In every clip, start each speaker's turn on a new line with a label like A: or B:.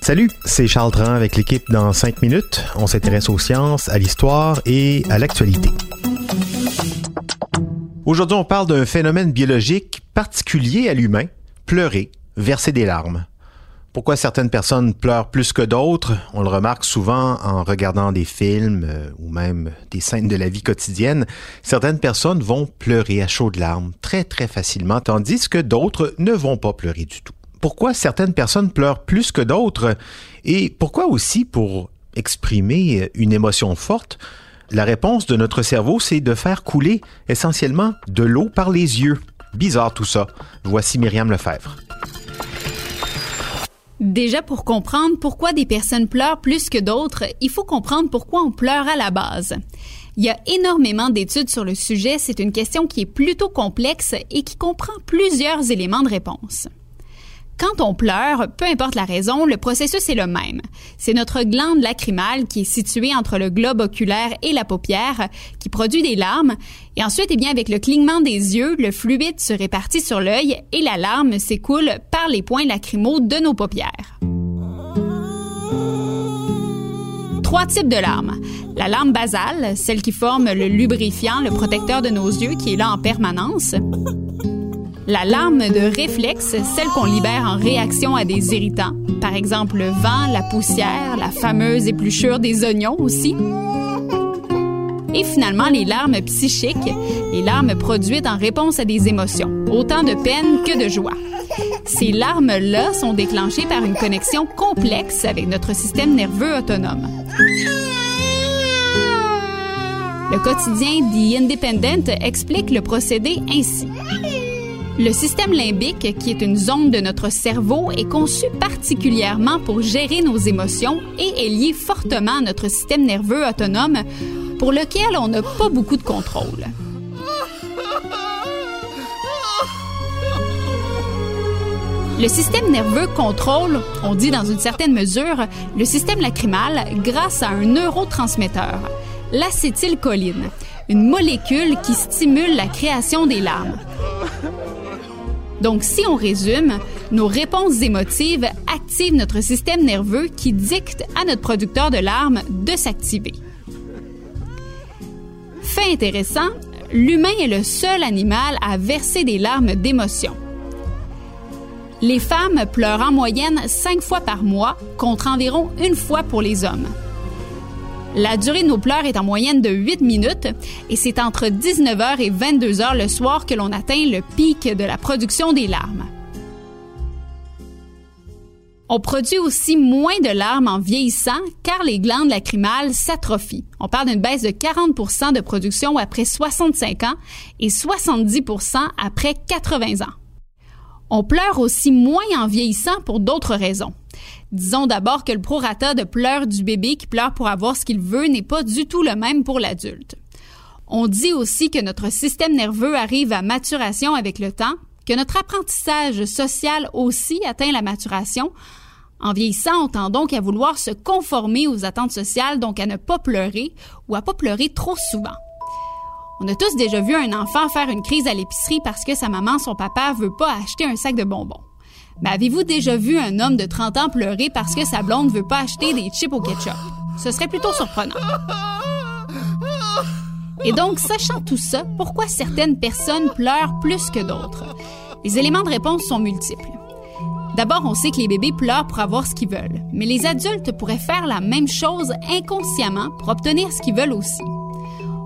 A: Salut, c'est Charles Tran avec l'équipe dans 5 minutes. On s'intéresse aux sciences, à l'histoire et à l'actualité. Aujourd'hui, on parle d'un phénomène biologique particulier à l'humain, pleurer, verser des larmes. Pourquoi certaines personnes pleurent plus que d'autres? On le remarque souvent en regardant des films euh, ou même des scènes de la vie quotidienne. Certaines personnes vont pleurer à chaudes larmes très très facilement, tandis que d'autres ne vont pas pleurer du tout. Pourquoi certaines personnes pleurent plus que d'autres? Et pourquoi aussi pour exprimer une émotion forte la réponse de notre cerveau, c'est de faire couler essentiellement de l'eau par les yeux? Bizarre tout ça. Voici Myriam Lefebvre.
B: Déjà, pour comprendre pourquoi des personnes pleurent plus que d'autres, il faut comprendre pourquoi on pleure à la base. Il y a énormément d'études sur le sujet, c'est une question qui est plutôt complexe et qui comprend plusieurs éléments de réponse. Quand on pleure, peu importe la raison, le processus est le même. C'est notre glande lacrymale qui est située entre le globe oculaire et la paupière qui produit des larmes. Et ensuite, eh bien, avec le clignement des yeux, le fluide se répartit sur l'œil et la larme s'écoule par les points lacrymaux de nos paupières. Trois types de larmes. La larme basale, celle qui forme le lubrifiant, le protecteur de nos yeux qui est là en permanence. La larme de réflexe, celle qu'on libère en réaction à des irritants, par exemple le vent, la poussière, la fameuse épluchure des oignons aussi. Et finalement, les larmes psychiques, les larmes produites en réponse à des émotions, autant de peine que de joie. Ces larmes-là sont déclenchées par une connexion complexe avec notre système nerveux autonome. Le quotidien The Independent explique le procédé ainsi. Le système limbique, qui est une zone de notre cerveau, est conçu particulièrement pour gérer nos émotions et est lié fortement à notre système nerveux autonome pour lequel on n'a pas beaucoup de contrôle. Le système nerveux contrôle, on dit dans une certaine mesure, le système lacrymal grâce à un neurotransmetteur, l'acétylcholine, une molécule qui stimule la création des larmes. Donc, si on résume, nos réponses émotives activent notre système nerveux qui dicte à notre producteur de larmes de s'activer. Fait intéressant, l'humain est le seul animal à verser des larmes d'émotion. Les femmes pleurent en moyenne cinq fois par mois contre environ une fois pour les hommes. La durée de nos pleurs est en moyenne de 8 minutes et c'est entre 19h et 22h le soir que l'on atteint le pic de la production des larmes. On produit aussi moins de larmes en vieillissant car les glandes lacrymales s'atrophient. On parle d'une baisse de 40% de production après 65 ans et 70% après 80 ans. On pleure aussi moins en vieillissant pour d'autres raisons. Disons d'abord que le prorata de pleurs du bébé qui pleure pour avoir ce qu'il veut n'est pas du tout le même pour l'adulte. On dit aussi que notre système nerveux arrive à maturation avec le temps, que notre apprentissage social aussi atteint la maturation. En vieillissant, on tend donc à vouloir se conformer aux attentes sociales, donc à ne pas pleurer ou à pas pleurer trop souvent. On a tous déjà vu un enfant faire une crise à l'épicerie parce que sa maman, son papa veut pas acheter un sac de bonbons. Mais avez-vous déjà vu un homme de 30 ans pleurer parce que sa blonde veut pas acheter des chips au ketchup? Ce serait plutôt surprenant. Et donc, sachant tout ça, pourquoi certaines personnes pleurent plus que d'autres? Les éléments de réponse sont multiples. D'abord, on sait que les bébés pleurent pour avoir ce qu'ils veulent, mais les adultes pourraient faire la même chose inconsciemment pour obtenir ce qu'ils veulent aussi.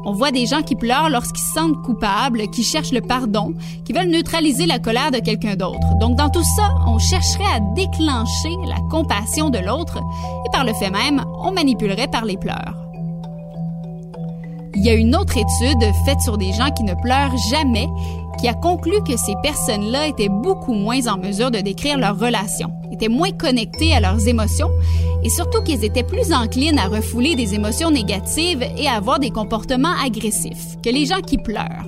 B: On voit des gens qui pleurent lorsqu'ils se sentent coupables, qui cherchent le pardon, qui veulent neutraliser la colère de quelqu'un d'autre. Donc dans tout ça, on chercherait à déclencher la compassion de l'autre et par le fait même, on manipulerait par les pleurs. Il y a une autre étude faite sur des gens qui ne pleurent jamais qui a conclu que ces personnes-là étaient beaucoup moins en mesure de décrire leurs relations, moins connectées à leurs émotions et surtout qu'ils étaient plus enclines à refouler des émotions négatives et à avoir des comportements agressifs que les gens qui pleurent.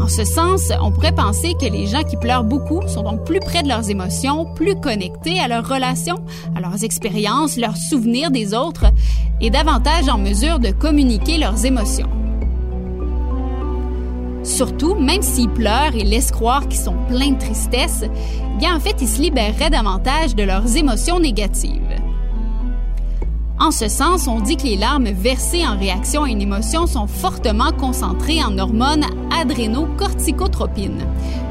B: En ce sens, on pourrait penser que les gens qui pleurent beaucoup sont donc plus près de leurs émotions, plus connectés à leurs relations, à leurs expériences, leurs souvenirs des autres et davantage en mesure de communiquer leurs émotions. Surtout, même s'ils pleurent et laissent croire qu'ils sont pleins de tristesse, bien en fait, ils se libéreraient davantage de leurs émotions négatives. En ce sens, on dit que les larmes versées en réaction à une émotion sont fortement concentrées en hormones adrénocorticotropines,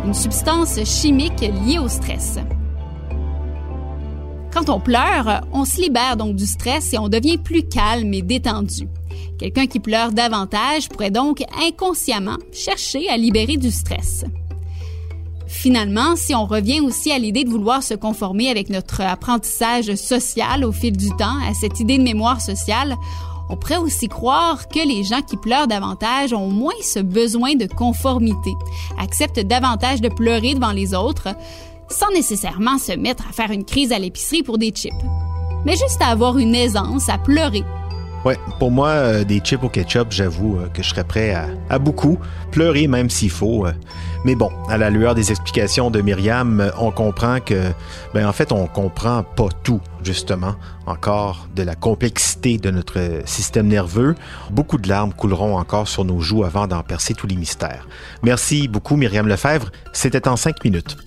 B: une substance chimique liée au stress. Quand on pleure, on se libère donc du stress et on devient plus calme et détendu. Quelqu'un qui pleure davantage pourrait donc inconsciemment chercher à libérer du stress. Finalement, si on revient aussi à l'idée de vouloir se conformer avec notre apprentissage social au fil du temps, à cette idée de mémoire sociale, on pourrait aussi croire que les gens qui pleurent davantage ont moins ce besoin de conformité, acceptent davantage de pleurer devant les autres, sans nécessairement se mettre à faire une crise à l'épicerie pour des chips, mais juste à avoir une aisance à pleurer
A: Ouais, pour moi, euh, des chips au ketchup, j'avoue euh, que je serais prêt à, beaucoup, pleurer même s'il faut. Euh. Mais bon, à la lueur des explications de Myriam, on comprend que, ben en fait, on comprend pas tout, justement, encore de la complexité de notre système nerveux. Beaucoup de larmes couleront encore sur nos joues avant d'en percer tous les mystères. Merci beaucoup, Myriam Lefebvre. C'était en cinq minutes.